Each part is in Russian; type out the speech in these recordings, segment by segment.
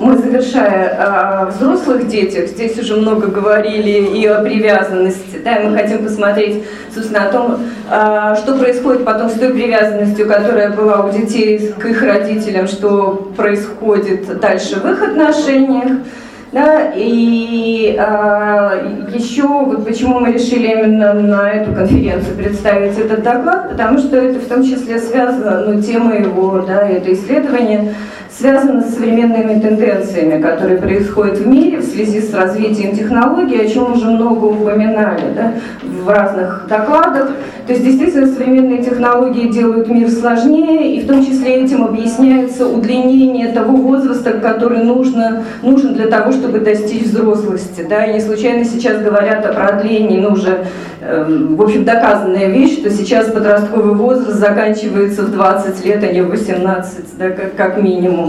Мы, завершая о взрослых детях, здесь уже много говорили и о привязанности, да, и мы хотим посмотреть, собственно, о том, а, что происходит потом с той привязанностью, которая была у детей к их родителям, что происходит дальше в их отношениях. Да, и а, еще вот почему мы решили именно на эту конференцию представить этот доклад, потому что это в том числе связано, ну, тема его, да, это исследование связано с современными тенденциями, которые происходят в мире в связи с развитием технологий, о чем уже много упоминали да, в разных докладах. То есть действительно современные технологии делают мир сложнее, и в том числе этим объясняется удлинение того возраста, который нужно, нужен для того, чтобы достичь взрослости. Да? И не случайно сейчас говорят о продлении, ну уже, э, в общем, доказанная вещь, что сейчас подростковый возраст заканчивается в 20 лет, а не в 18, да, как, как минимум.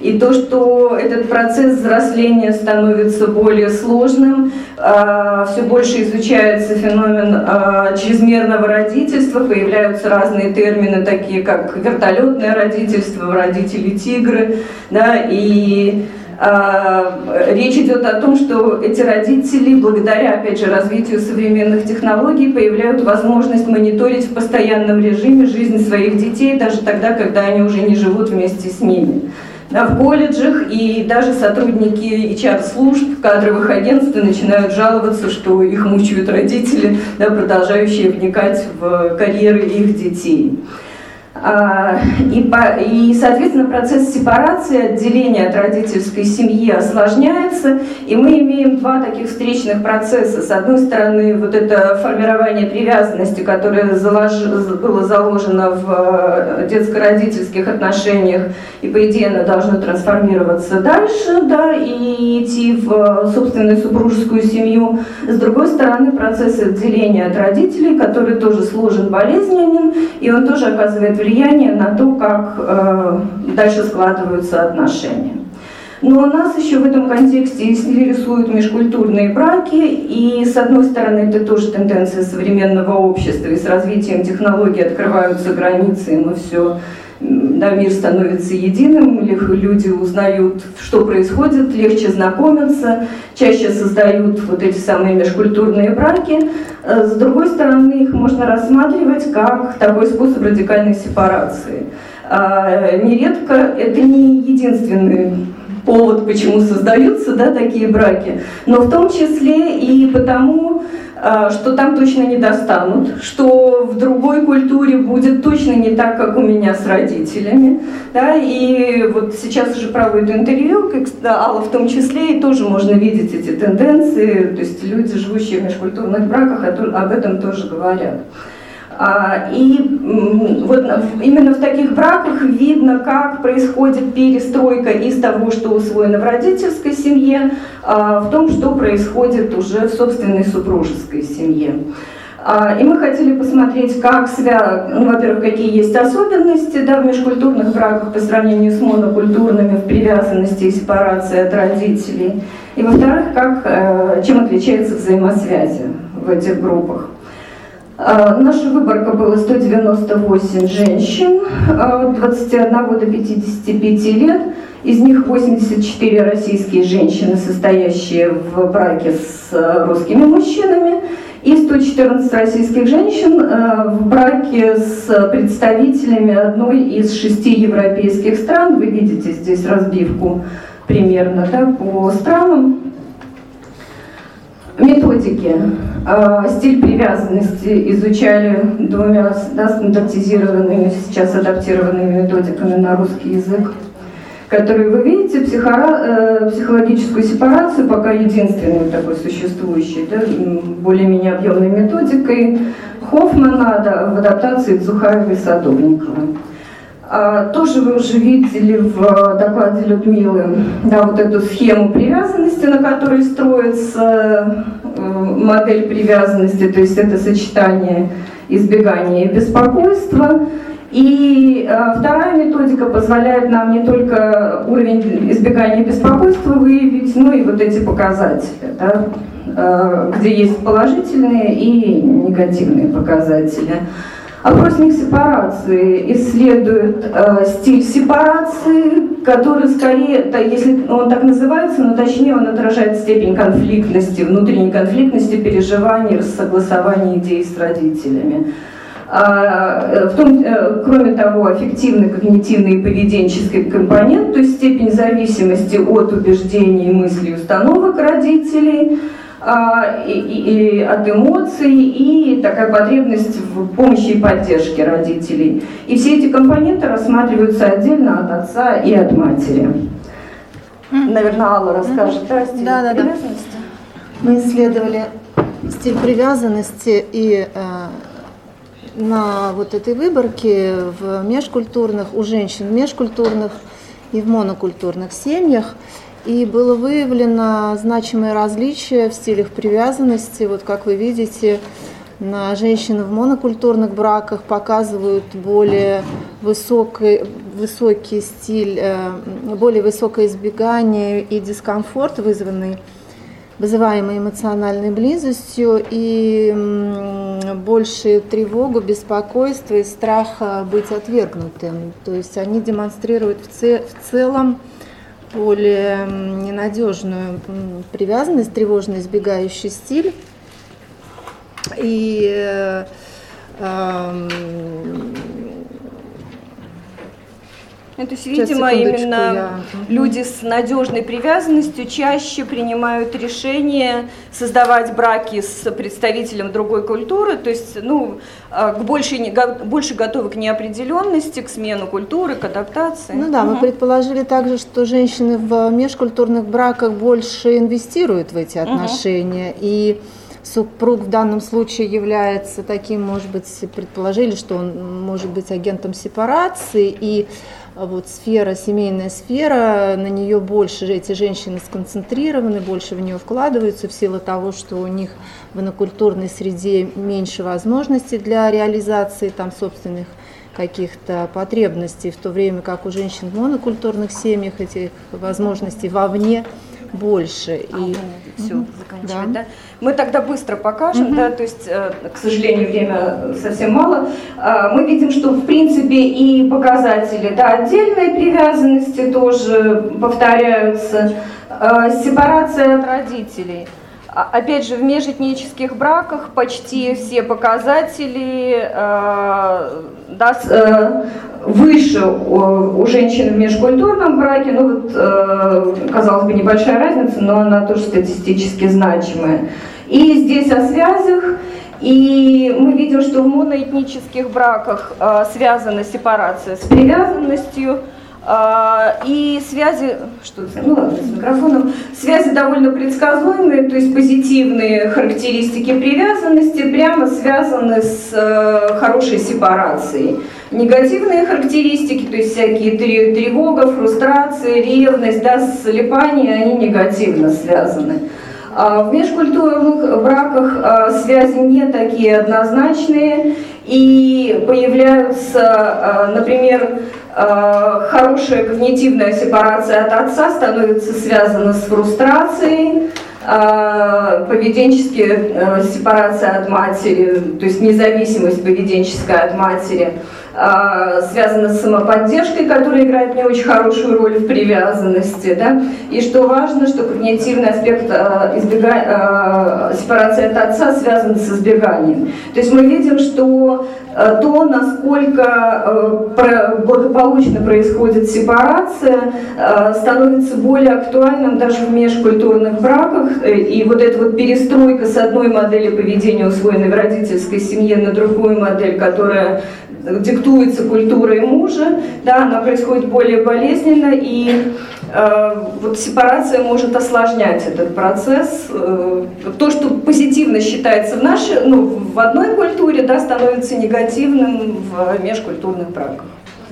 И то, что этот процесс взросления становится более сложным, а, все больше изучается феномен а, чрезмерного родительства, появляются разные термины, такие как вертолетное родительство, родители тигры, да, и Речь идет о том, что эти родители, благодаря, опять же, развитию современных технологий, появляют возможность мониторить в постоянном режиме жизнь своих детей, даже тогда, когда они уже не живут вместе с ними в колледжах, и даже сотрудники HR-служб, кадровых агентств начинают жаловаться, что их мучают родители, да, продолжающие вникать в карьеры их детей. А, и, и, соответственно, процесс сепарации, отделения от родительской семьи осложняется, и мы имеем два таких встречных процесса. С одной стороны, вот это формирование привязанности, которое залож, было заложено в э, детско-родительских отношениях, и, по идее, оно должно трансформироваться дальше, да, и идти в собственную супружескую семью. С другой стороны, процесс отделения от родителей, который тоже сложен, болезненен, и он тоже оказывает влияние на то, как э, дальше складываются отношения. Но нас еще в этом контексте рисуют межкультурные браки, и с одной стороны это тоже тенденция современного общества, и с развитием технологий открываются границы, и мы все да, мир становится единым, люди узнают, что происходит, легче знакомятся, чаще создают вот эти самые межкультурные браки. Э, с другой стороны, их можно рассматривать как такой способ радикальной сепарации. А, нередко это не единственный повод, почему создаются да, такие браки, но в том числе и потому, а, что там точно не достанут, что в другой культуре будет точно не так, как у меня с родителями. Да? И вот сейчас уже проводят интервью, как Алла в том числе, и тоже можно видеть эти тенденции, то есть люди, живущие в межкультурных браках, об этом тоже говорят. А, и вот именно в таких браках видно, как происходит перестройка из того, что усвоено в родительской семье, а, в том, что происходит уже в собственной супружеской семье. А, и мы хотели посмотреть, как свя... ну, во-первых, какие есть особенности да, в межкультурных браках по сравнению с монокультурными в привязанности и сепарации от родителей. И во-вторых, как, э, чем отличается взаимосвязи в этих группах. А, наша выборка была 198 женщин от 21 до 55 лет. Из них 84 российские женщины, состоящие в браке с э, русскими мужчинами, и 114 российских женщин э, в браке с представителями одной из шести европейских стран. Вы видите здесь разбивку примерно да, по странам. Методики. А, стиль привязанности изучали двумя да, стандартизированными, сейчас адаптированными методиками на русский язык, которые вы видите, психора, э, психологическую сепарацию пока единственной такой существующей, да, более-менее объемной методикой Хоффмана да, в адаптации Цухаевой и Садовниковой. А, тоже вы уже видели в докладе Людмилы да, вот эту схему привязанности, на которой строится э, модель привязанности, то есть это сочетание избегания и беспокойства. И э, вторая методика позволяет нам не только уровень избегания и беспокойства выявить, но и вот эти показатели, да, э, где есть положительные и негативные показатели. Опросник сепарации исследует э, стиль сепарации, который скорее, да, если он так называется, но точнее он отражает степень конфликтности, внутренней конфликтности, переживаний, согласования идей с родителями. А, э, в том, э, кроме того, аффективный, когнитивный и поведенческий компонент, то есть степень зависимости от убеждений, мыслей, установок родителей – и, и, и от эмоций, и такая потребность в помощи и поддержке родителей. И все эти компоненты рассматриваются отдельно от отца и от матери. Наверное, Алла расскажет, да, стиль да, да, привязанности? Да. Мы исследовали стиль привязанности и э, на вот этой выборке в межкультурных, у женщин в межкультурных и в монокультурных семьях. И было выявлено значимое различие в стилях привязанности. Вот как вы видите, на женщин в монокультурных браках показывают более высокий, высокий стиль, э, более высокое избегание и дискомфорт, вызванный вызываемой эмоциональной близостью и большую тревогу, беспокойство и страх быть отвергнутым. То есть они демонстрируют в целом более ненадежную привязанность, тревожно избегающий стиль. И э, э, ну, то есть, видимо, именно я... люди с надежной привязанностью чаще принимают решение создавать браки с представителем другой культуры, то есть, ну, а, к большей, больше готовы к неопределенности, к смену культуры, к адаптации. Ну да, угу. мы предположили также, что женщины в межкультурных браках больше инвестируют в эти отношения угу. и супруг в данном случае является таким, может быть, предположили, что он может быть агентом сепарации, и вот сфера, семейная сфера, на нее больше эти женщины сконцентрированы, больше в нее вкладываются в силу того, что у них в инокультурной среде меньше возможностей для реализации там собственных каких-то потребностей, в то время как у женщин в монокультурных семьях этих возможностей вовне больше. А, и все, угу. заканчивать, да. да? Мы тогда быстро покажем, угу. да, то есть, э, к сожалению, время совсем мало. А, мы видим, что в принципе и показатели, да, отдельной привязанности тоже повторяются. А, сепарация от родителей. Опять же, в межэтнических браках почти все показатели э, да, э, выше у, женщин в межкультурном браке. Ну вот, э, казалось бы, небольшая разница, но она тоже статистически значимая. И здесь о связях. И мы видим, что в моноэтнических браках э, связана сепарация с привязанностью, а, и связи, что ну ладно, с микрофоном, связи довольно предсказуемые, то есть позитивные характеристики привязанности прямо связаны с э, хорошей сепарацией. Негативные характеристики, то есть всякие тревога, фрустрация, ревность, да, слепание, они негативно связаны. А в межкультурных браках а, связи не такие однозначные, и появляются, например, Э, хорошая когнитивная сепарация от отца становится связана с фрустрацией, э, поведенческая э, сепарация от матери, то есть независимость поведенческая от матери – связано с самоподдержкой, которая играет не очень хорошую роль в привязанности. Да? И что важно, что когнитивный аспект а, избега... А, сепарации от отца связан с избеганием. То есть мы видим, что то, насколько благополучно происходит сепарация, становится более актуальным даже в межкультурных браках. И вот эта вот перестройка с одной модели поведения, усвоенной в родительской семье, на другую модель, которая диктуется культурой мужа, да, она происходит более болезненно, и э, вот сепарация может осложнять этот процесс. Э, то, что позитивно считается в, нашей, ну, в одной культуре, да, становится негативным в межкультурных браках.